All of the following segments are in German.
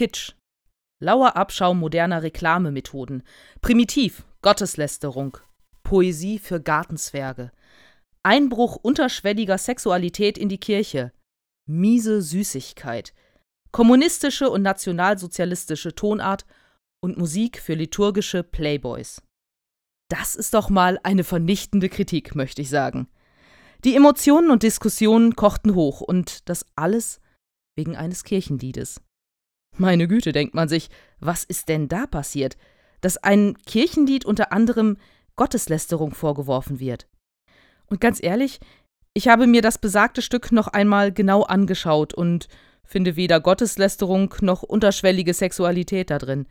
Kitsch. Lauer Abschau moderner Reklamemethoden. Primitiv. Gotteslästerung. Poesie für Gartenzwerge. Einbruch unterschwelliger Sexualität in die Kirche. Miese Süßigkeit. Kommunistische und nationalsozialistische Tonart und Musik für liturgische Playboys. Das ist doch mal eine vernichtende Kritik, möchte ich sagen. Die Emotionen und Diskussionen kochten hoch und das alles wegen eines Kirchenliedes. Meine Güte, denkt man sich, was ist denn da passiert, dass ein Kirchenlied unter anderem Gotteslästerung vorgeworfen wird? Und ganz ehrlich, ich habe mir das besagte Stück noch einmal genau angeschaut und finde weder Gotteslästerung noch unterschwellige Sexualität da drin.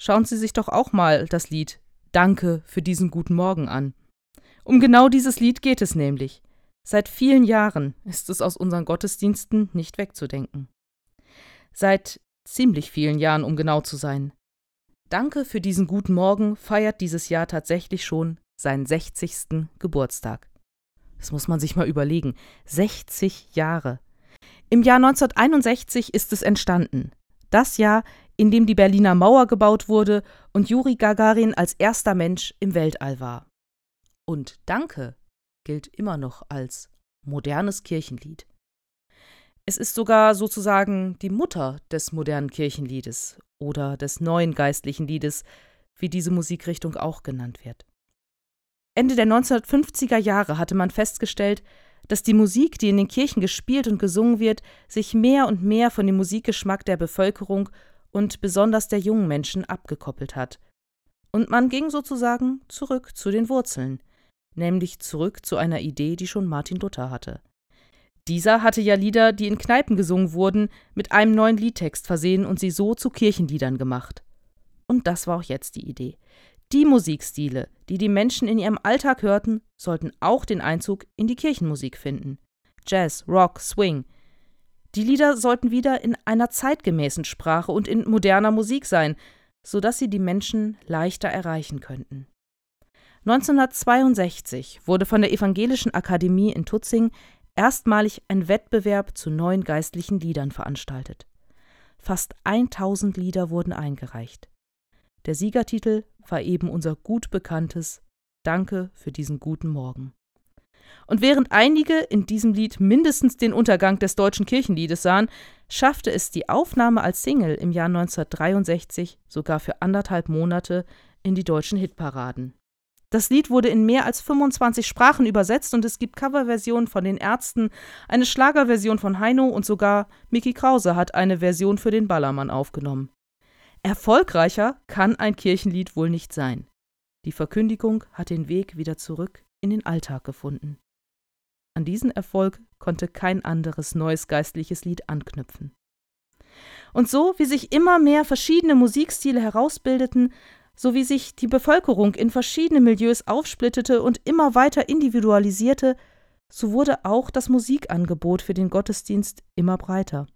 Schauen Sie sich doch auch mal das Lied Danke für diesen guten Morgen an. Um genau dieses Lied geht es nämlich. Seit vielen Jahren ist es aus unseren Gottesdiensten nicht wegzudenken. Seit ziemlich vielen Jahren, um genau zu sein. Danke für diesen guten Morgen feiert dieses Jahr tatsächlich schon seinen 60. Geburtstag. Das muss man sich mal überlegen. 60 Jahre. Im Jahr 1961 ist es entstanden. Das Jahr, in dem die Berliner Mauer gebaut wurde und Juri Gagarin als erster Mensch im Weltall war. Und Danke gilt immer noch als modernes Kirchenlied. Es ist sogar sozusagen die Mutter des modernen Kirchenliedes oder des neuen geistlichen Liedes, wie diese Musikrichtung auch genannt wird. Ende der 1950er Jahre hatte man festgestellt, dass die Musik, die in den Kirchen gespielt und gesungen wird, sich mehr und mehr von dem Musikgeschmack der Bevölkerung und besonders der jungen Menschen abgekoppelt hat. Und man ging sozusagen zurück zu den Wurzeln, nämlich zurück zu einer Idee, die schon Martin Luther hatte. Dieser hatte ja Lieder, die in Kneipen gesungen wurden, mit einem neuen Liedtext versehen und sie so zu Kirchenliedern gemacht. Und das war auch jetzt die Idee. Die Musikstile, die die Menschen in ihrem Alltag hörten, sollten auch den Einzug in die Kirchenmusik finden. Jazz, Rock, Swing. Die Lieder sollten wieder in einer zeitgemäßen Sprache und in moderner Musik sein, sodass sie die Menschen leichter erreichen könnten. 1962 wurde von der Evangelischen Akademie in Tutzing erstmalig ein Wettbewerb zu neuen geistlichen Liedern veranstaltet. Fast 1000 Lieder wurden eingereicht. Der Siegertitel war eben unser gut bekanntes Danke für diesen guten Morgen. Und während einige in diesem Lied mindestens den Untergang des deutschen Kirchenliedes sahen, schaffte es die Aufnahme als Single im Jahr 1963 sogar für anderthalb Monate in die deutschen Hitparaden. Das Lied wurde in mehr als 25 Sprachen übersetzt und es gibt Coverversionen von den Ärzten, eine Schlagerversion von Heino und sogar Mickey Krause hat eine Version für den Ballermann aufgenommen. Erfolgreicher kann ein Kirchenlied wohl nicht sein. Die Verkündigung hat den Weg wieder zurück in den Alltag gefunden. An diesen Erfolg konnte kein anderes neues geistliches Lied anknüpfen. Und so wie sich immer mehr verschiedene Musikstile herausbildeten, so wie sich die Bevölkerung in verschiedene Milieus aufsplittete und immer weiter individualisierte, so wurde auch das Musikangebot für den Gottesdienst immer breiter.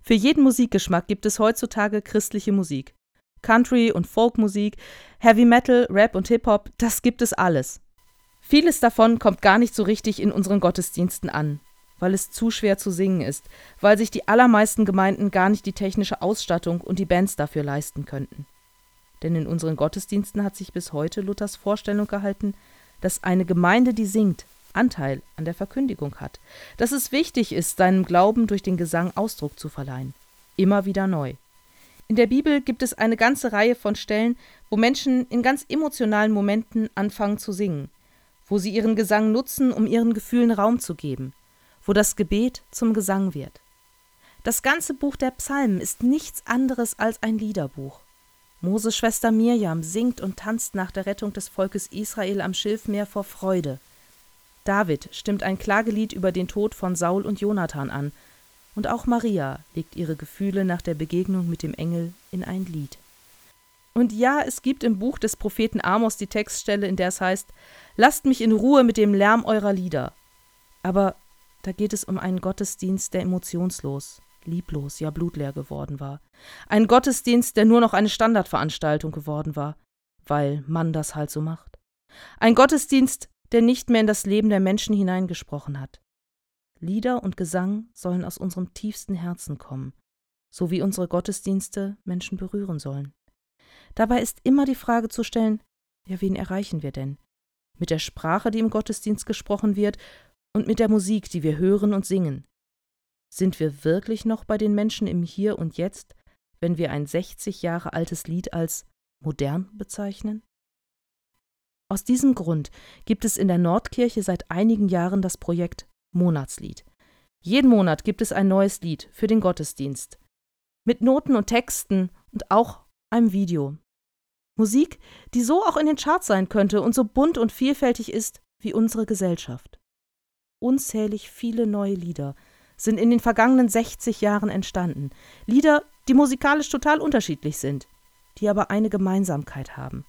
Für jeden Musikgeschmack gibt es heutzutage christliche Musik. Country und Folkmusik, Heavy Metal, Rap und Hip-Hop, das gibt es alles. Vieles davon kommt gar nicht so richtig in unseren Gottesdiensten an, weil es zu schwer zu singen ist, weil sich die allermeisten Gemeinden gar nicht die technische Ausstattung und die Bands dafür leisten könnten. Denn in unseren Gottesdiensten hat sich bis heute Luthers Vorstellung gehalten, dass eine Gemeinde, die singt, Anteil an der Verkündigung hat, dass es wichtig ist, seinem Glauben durch den Gesang Ausdruck zu verleihen. Immer wieder neu. In der Bibel gibt es eine ganze Reihe von Stellen, wo Menschen in ganz emotionalen Momenten anfangen zu singen, wo sie ihren Gesang nutzen, um ihren Gefühlen Raum zu geben, wo das Gebet zum Gesang wird. Das ganze Buch der Psalmen ist nichts anderes als ein Liederbuch. Moses Schwester Mirjam singt und tanzt nach der Rettung des Volkes Israel am Schilfmeer vor Freude. David stimmt ein Klagelied über den Tod von Saul und Jonathan an, und auch Maria legt ihre Gefühle nach der Begegnung mit dem Engel in ein Lied. Und ja, es gibt im Buch des Propheten Amos die Textstelle, in der es heißt: Lasst mich in Ruhe mit dem Lärm eurer Lieder. Aber da geht es um einen Gottesdienst, der emotionslos, lieblos, ja blutleer geworden war. Ein Gottesdienst, der nur noch eine Standardveranstaltung geworden war, weil man das halt so macht. Ein Gottesdienst, der nicht mehr in das Leben der Menschen hineingesprochen hat. Lieder und Gesang sollen aus unserem tiefsten Herzen kommen, so wie unsere Gottesdienste Menschen berühren sollen. Dabei ist immer die Frage zu stellen, ja, wen erreichen wir denn? Mit der Sprache, die im Gottesdienst gesprochen wird, und mit der Musik, die wir hören und singen. Sind wir wirklich noch bei den Menschen im Hier und Jetzt, wenn wir ein 60 Jahre altes Lied als modern bezeichnen? Aus diesem Grund gibt es in der Nordkirche seit einigen Jahren das Projekt Monatslied. Jeden Monat gibt es ein neues Lied für den Gottesdienst. Mit Noten und Texten und auch einem Video. Musik, die so auch in den Charts sein könnte und so bunt und vielfältig ist wie unsere Gesellschaft. Unzählig viele neue Lieder sind in den vergangenen 60 Jahren entstanden. Lieder, die musikalisch total unterschiedlich sind, die aber eine Gemeinsamkeit haben.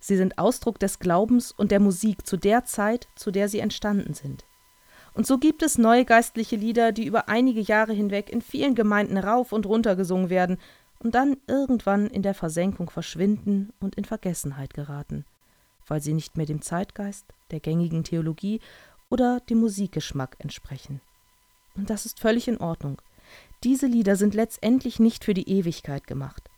Sie sind Ausdruck des Glaubens und der Musik zu der Zeit, zu der sie entstanden sind. Und so gibt es neue geistliche Lieder, die über einige Jahre hinweg in vielen Gemeinden rauf und runter gesungen werden und dann irgendwann in der Versenkung verschwinden und in Vergessenheit geraten, weil sie nicht mehr dem Zeitgeist, der gängigen Theologie oder dem Musikgeschmack entsprechen. Und das ist völlig in Ordnung. Diese Lieder sind letztendlich nicht für die Ewigkeit gemacht.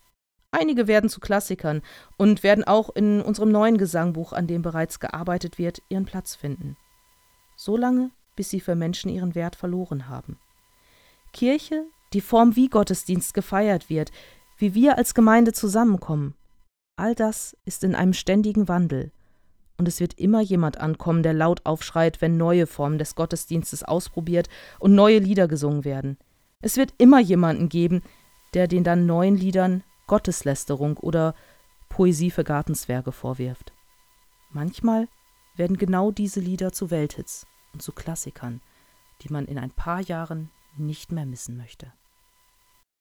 Einige werden zu Klassikern und werden auch in unserem neuen Gesangbuch, an dem bereits gearbeitet wird, ihren Platz finden. Solange, bis sie für Menschen ihren Wert verloren haben. Kirche, die Form, wie Gottesdienst gefeiert wird, wie wir als Gemeinde zusammenkommen, all das ist in einem ständigen Wandel. Und es wird immer jemand ankommen, der laut aufschreit, wenn neue Formen des Gottesdienstes ausprobiert und neue Lieder gesungen werden. Es wird immer jemanden geben, der den dann neuen Liedern Gotteslästerung oder Poesie für Gartenzwerge vorwirft. Manchmal werden genau diese Lieder zu Welthits und zu Klassikern, die man in ein paar Jahren nicht mehr missen möchte.